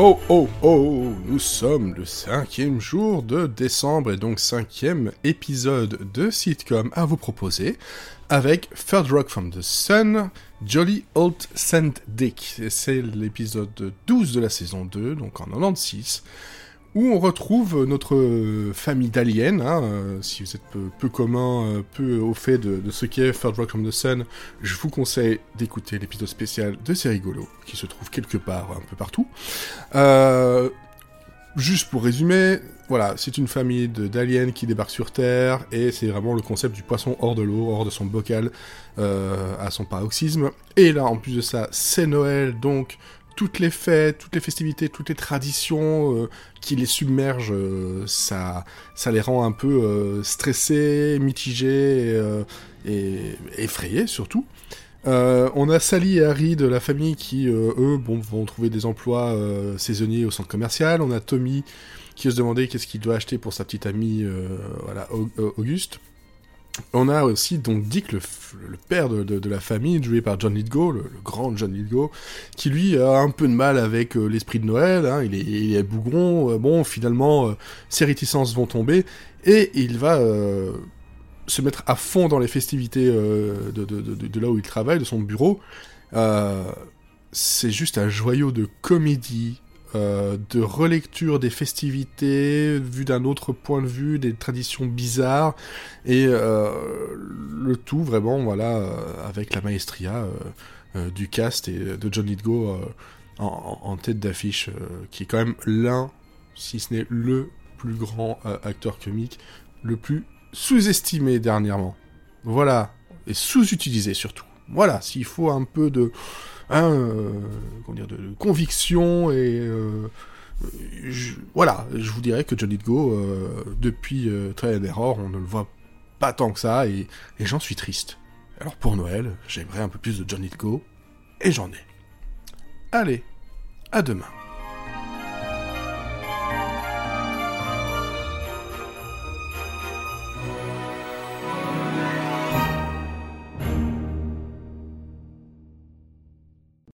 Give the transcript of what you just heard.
Oh oh oh, nous sommes le cinquième jour de décembre et donc cinquième épisode de sitcom à vous proposer avec Third Rock from the Sun, Jolly Old Saint Dick. C'est l'épisode 12 de la saison 2, donc en 96 où on retrouve notre famille d'aliens. Hein, euh, si vous êtes peu, commun, euh, peu au fait de, ce qu'est Third Rock from the Sun, je vous conseille d'écouter l'épisode spécial de C'est rigolo, qui se trouve quelque part, un peu partout. Euh, juste pour résumer, voilà, c'est une famille d'aliens qui débarque sur Terre, et c'est vraiment le concept du poisson hors de l'eau, hors de son bocal, à son paroxysme. Et là, en plus de ça, c'est Noël, donc toutes les fêtes, toutes les festivités, toutes les traditions euh, qui les submergent, euh, ça, les rend un peu euh, stressés, mitigés et effrayés surtout. on a Sally et Harry de la famille qui, eux, bon, vont trouver des emplois saisonniers au centre commercial. On a Tommy qui se demander qu'est-ce qu'il doit acheter pour sa petite amie, Auguste. On a aussi donc Dick, le, père de, la famille, joué par John Lithgow, le, grand John Lithgow, qui lui a un peu de mal avec euh, l'esprit de Noël, hein. il, est, il est bougron, euh, bon, finalement, euh, ses réticences vont tomber, et il va se mettre à fond dans les festivités de, de, là où il travaille, de son bureau. c'est juste un joyau de comédie, euh, de relecture des festivités, vu d'un autre point de vue, des traditions bizarres, et euh, le tout vraiment, voilà, euh, avec la maestria du cast et de John Lithgow en, tête d'affiche, qui est quand même l'un, si ce n'est le plus grand acteur comique, le plus sous-estimé dernièrement. Voilà, et sous-utilisé surtout. Voilà, s'il faut un peu de Hein, euh, dire, de, conviction et euh, voilà, je vous dirais que Johnny Go, euh, depuis Trial Error, on ne le voit pas tant que ça, et, j'en suis triste. Alors pour Noël, j'aimerais un peu plus de Johnny Go, et j'en ai. Allez, à demain.